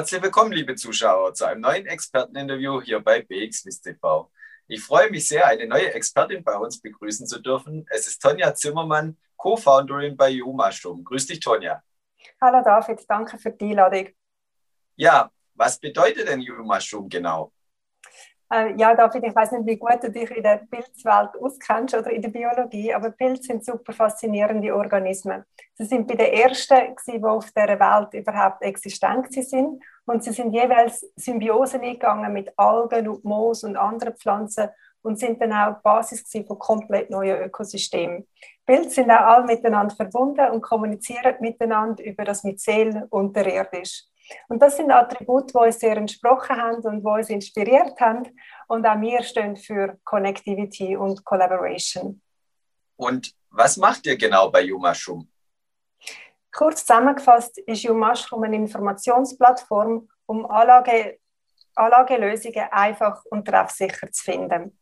Herzlich willkommen, liebe Zuschauer, zu einem neuen Experteninterview hier bei BXWIS TV. Ich freue mich sehr, eine neue Expertin bei uns begrüßen zu dürfen. Es ist Tonja Zimmermann, Co-Founderin bei YouMushroom. Grüß dich, Tonja. Hallo David, danke für die Einladung. Ja, was bedeutet denn YouMushroom genau? Äh, ja, David, ich weiß nicht, wie gut du dich in der Pilzwelt auskennst oder in der Biologie, aber Pilze sind super faszinierende Organismen. Sie sind bei den ersten, die auf dieser Welt überhaupt existent sind. Und sie sind jeweils Symbiosen eingegangen mit Algen und Moos und anderen Pflanzen und sind dann auch die Basis von komplett neuen Ökosystemen. Pilze sind auch alle miteinander verbunden und kommunizieren miteinander über das Myzel unterirdisch. Und das sind Attribute, die uns sehr entsprochen haben und die uns inspiriert haben. Und auch wir stehen für Connectivity und Collaboration. Und was macht ihr genau bei YouMushroom? Kurz zusammengefasst ist YouMushroom eine Informationsplattform, um Anlage, Anlagelösungen einfach und treffsicher zu finden.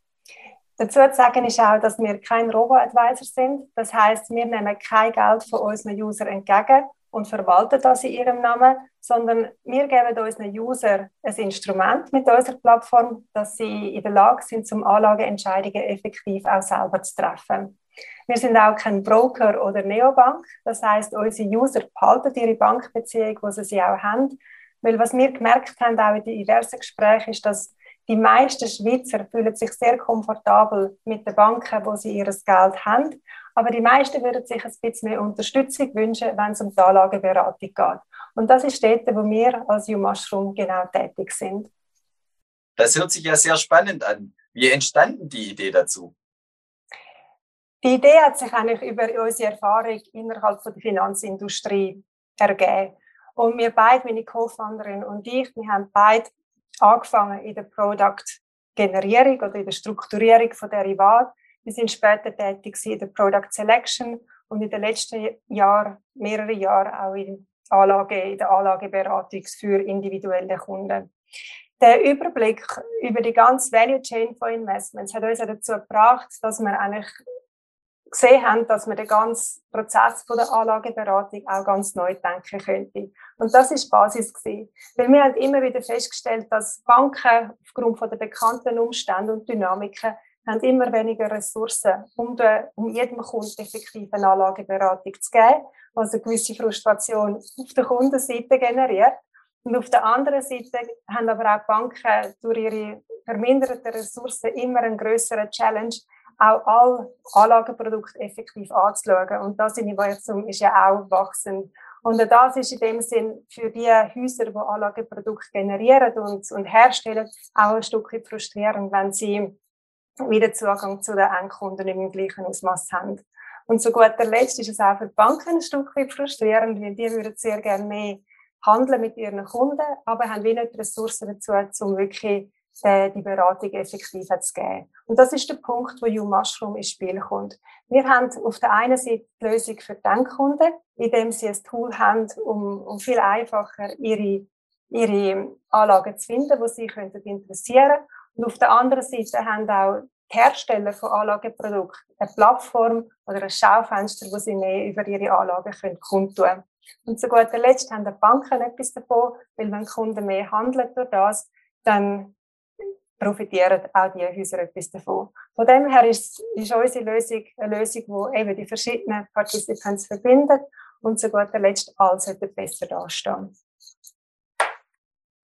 Dazu zu sagen ist auch, dass wir kein Robo-Advisor sind. Das heißt, wir nehmen kein Geld von unseren Usern entgegen und verwalten das in ihrem Namen, sondern wir geben unseren Usern ein Instrument mit unserer Plattform, dass sie in der Lage sind, zum Anlageentscheidungen effektiv auch selber zu treffen. Wir sind auch kein Broker oder Neobank. Das heißt, unsere User behalten ihre Bankbeziehung, wo sie sie auch haben. Weil was wir gemerkt haben, auch in diversen Gesprächen, ist, dass die meisten Schweizer fühlen sich sehr komfortabel mit den Banken, wo sie ihr Geld haben. Aber die meisten würden sich ein bisschen mehr Unterstützung wünschen, wenn es um die Anlageberatung geht. Und das ist dort, wo wir als U-Mushroom genau tätig sind. Das hört sich ja sehr spannend an. Wie entstanden die Idee dazu? Die Idee hat sich eigentlich über unsere Erfahrung innerhalb der Finanzindustrie ergeben. Und wir beide, meine Co-Founderin und ich, wir haben beide angefangen in der Product-Generierung oder in der Strukturierung von Derivaten wir sind später tätig in der Product Selection und in den letzten Jahren, mehrere Jahre auch in, Anlage, in der Anlageberatung für individuelle Kunden. Der Überblick über die ganze Value Chain von Investments hat uns dazu gebracht, dass wir eigentlich gesehen haben, dass man den ganzen Prozess von der Anlageberatung auch ganz neu denken könnte. Und das ist die Basis gewesen. Weil wir haben immer wieder festgestellt, dass Banken aufgrund von der bekannten Umstände und Dynamiken haben immer weniger Ressourcen, um, de, um jedem Kunden effektiv eine Anlageberatung zu geben, was eine gewisse Frustration auf der Kundenseite generiert. Und auf der anderen Seite haben aber auch Banken durch ihre verminderten Ressourcen immer einen größeren Challenge, auch alle Anlagenprodukte effektiv anzuschauen. Und das Universum ist ja auch wachsend. Und das ist in dem Sinn für die Häuser, die Anlagenprodukte generieren und, und herstellen, auch ein Stück frustrierend, wenn sie wieder Zugang zu den Endkunden im gleichen Ausmaß haben. Und zu guter Letzt ist es auch für die Banken ein Stück weit frustrierend, weil die würden sehr gerne mehr handeln mit ihren Kunden, aber haben wenig Ressourcen dazu, um wirklich äh, die Beratung effektiv zu geben. Und das ist der Punkt, wo YouMushroom ins Spiel kommt. Wir haben auf der einen Seite die Lösung für die Endkunden, indem sie ein Tool haben, um, um viel einfacher ihre, ihre Anlagen zu finden, die sie könnten interessieren und auf der anderen Seite haben auch die Hersteller von Anlageprodukten eine Plattform oder ein Schaufenster, wo sie mehr über ihre Anlagen kundtun können. Und zu guter Letzt haben die Banken etwas davon, weil wenn Kunden mehr handeln durch das, dann profitieren auch die Häuser etwas davon. Von dem her ist, ist unsere Lösung eine Lösung, die eben die verschiedenen Participants verbindet und zu guter Letzt alles besser dastehen.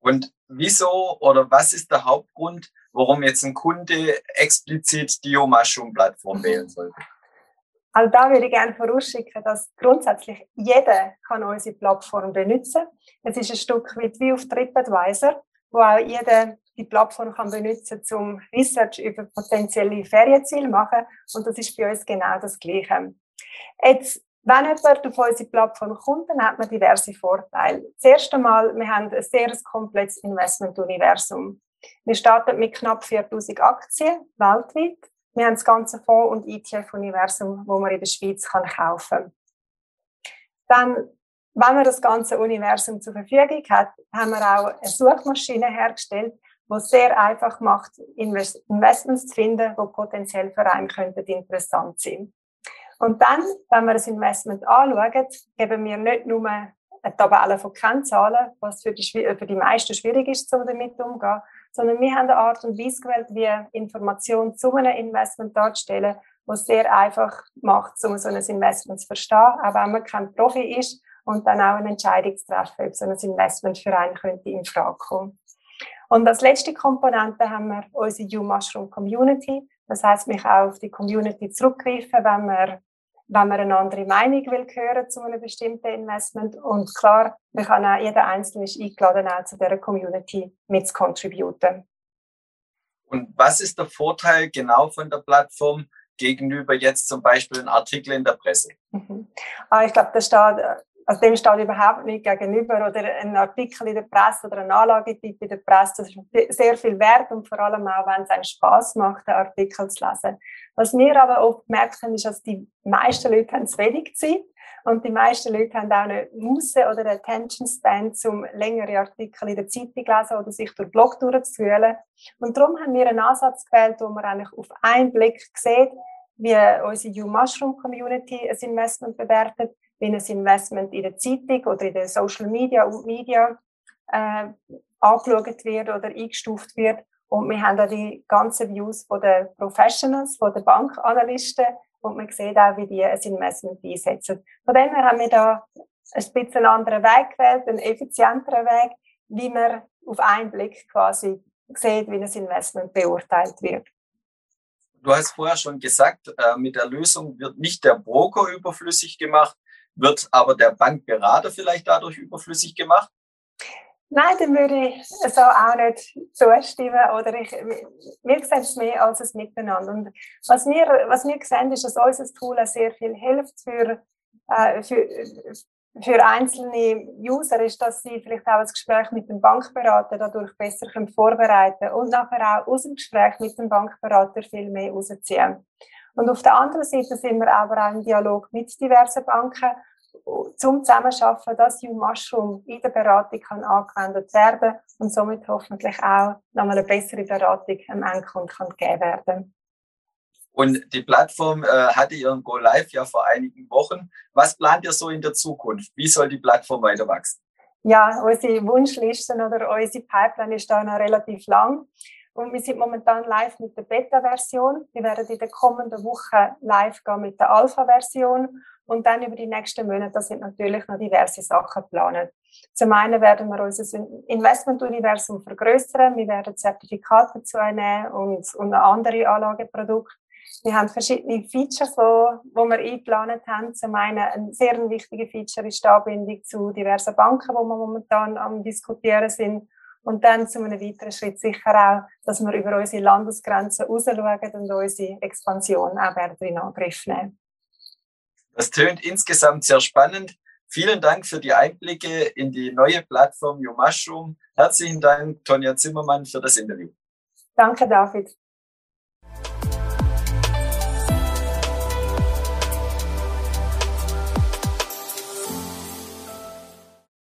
Und wieso oder was ist der Hauptgrund, warum jetzt ein Kunde explizit die Omashum-Plattform mhm. wählen sollte? Also da würde ich gerne vorausschicken, dass grundsätzlich jeder kann unsere Plattform benutzen. Es ist ein Stück weit wie auf TripAdvisor, wo auch jeder die Plattform kann benutzen zum Research über potenzielle Ferienziele machen. Und das ist bei uns genau das Gleiche. Jetzt wenn jemand auf unsere Plattform kommt, dann hat man diverse Vorteile. Das erste Mal, wir haben ein sehr komplettes Investmentuniversum. Wir starten mit knapp 4000 Aktien weltweit. Wir haben das ganze Fonds- und ETF-Universum, wo man in der Schweiz kann kaufen kann. Dann, wenn man das ganze Universum zur Verfügung hat, haben wir auch eine Suchmaschine hergestellt, die es sehr einfach macht, Investments zu finden, die potenziell für einen interessant sein könnten. Und dann, wenn wir das Investment anschauen, geben wir nicht nur eine Tabelle von Kennzahlen, was für die, für die meisten schwierig ist, um damit umzugehen, sondern wir haben eine Art und Weise gewählt, wie Informationen zu einem Investment darzustellen, was sehr einfach macht, um so ein Investment zu verstehen, auch wenn man kein Profi ist und dann auch eine Entscheidung zu treffen, ob so ein Investment für einen könnte in Frage kommen. Und als letzte Komponente haben wir unsere U-Mushroom Community. Das heißt, mich auch auf die Community zurückgreifen, wenn man, wenn man eine andere Meinung will hören zu einem bestimmten Investment. Und klar, wir kann auch, jeder Einzelne ist eingeladen, auch zu dieser Community mit zu contributen. Und was ist der Vorteil genau von der Plattform gegenüber jetzt zum Beispiel einem Artikel in der Presse? Mhm. Ah, ich glaube, da steht also dem steht überhaupt nicht gegenüber oder ein Artikel in der Presse oder ein Anlagetipp in der Presse, das ist sehr viel wert und vor allem auch, wenn es einem Spaß macht, den Artikel zu lesen. Was wir aber oft merken, ist, dass die meisten Leute haben zu wenig Zeit und die meisten Leute haben auch eine Muße oder eine Attention Span, um längere Artikel in der Zeitung zu lesen oder sich durch Blog durchzufühlen. Und darum haben wir einen Ansatz gewählt, wo man eigentlich auf einen Blick sieht, wie unsere U-Mushroom Community ein Investment bewertet, wie ein Investment in der Zeitung oder in den Social Media und Media äh, angeschaut wird oder eingestuft wird. Und wir haben da die ganzen Views von den Professionals, von den Bankanalysten und man sieht auch, wie die ein Investment einsetzen. Von dem her haben wir da ein bisschen anderen Weg gewählt, einen effizienteren Weg, wie man auf einen Blick quasi sieht, wie ein Investment beurteilt wird. Du hast vorher schon gesagt, äh, mit der Lösung wird nicht der Broker überflüssig gemacht, wird aber der Bankberater vielleicht dadurch überflüssig gemacht? Nein, dem würde ich so auch nicht zustimmen. Oder ich, wir sehen es mehr als ein Miteinander. Und was wir, was wir sehen, ist, dass unser Tool sehr viel hilft für, äh, für, für einzelne User, ist, dass sie vielleicht auch das Gespräch mit dem Bankberater dadurch besser vorbereiten können und nachher auch aus dem Gespräch mit dem Bankberater viel mehr rausziehen. Und auf der anderen Seite sind wir aber auch im Dialog mit diversen Banken, zum Zusammenschaffen, dass U-Mushroom in der Beratung kann angewendet werden und somit hoffentlich auch nochmal eine bessere Beratung am Endkunden kann gegeben werden. Und die Plattform äh, hatte ihren Go Live ja vor einigen Wochen. Was plant ihr so in der Zukunft? Wie soll die Plattform weiter wachsen? Ja, unsere Wunschlisten oder unsere Pipeline ist da noch relativ lang. Und wir sind momentan live mit der Beta-Version. Wir werden in der kommenden Woche live gehen mit der Alpha-Version. Und dann über die nächsten Monate sind natürlich noch diverse Sachen geplant. Zum einen werden wir unser Investmentuniversum vergrößern. Wir werden Zertifikate dazu einnehmen und, und andere Anlageprodukte. Wir haben verschiedene Features, wo wir eingeplant haben. Zum einen ein sehr wichtiger Feature ist die Anbindung zu diversen Banken, wo wir momentan am diskutieren sind. Und dann zu einem weiteren Schritt sicher auch, dass wir über unsere Landesgrenzen rausschauen und unsere Expansion auch in Angriff nehmen. Das tönt insgesamt sehr spannend. Vielen Dank für die Einblicke in die neue Plattform YouMushroom. Herzlichen Dank, Tonja Zimmermann, für das Interview. Danke, David.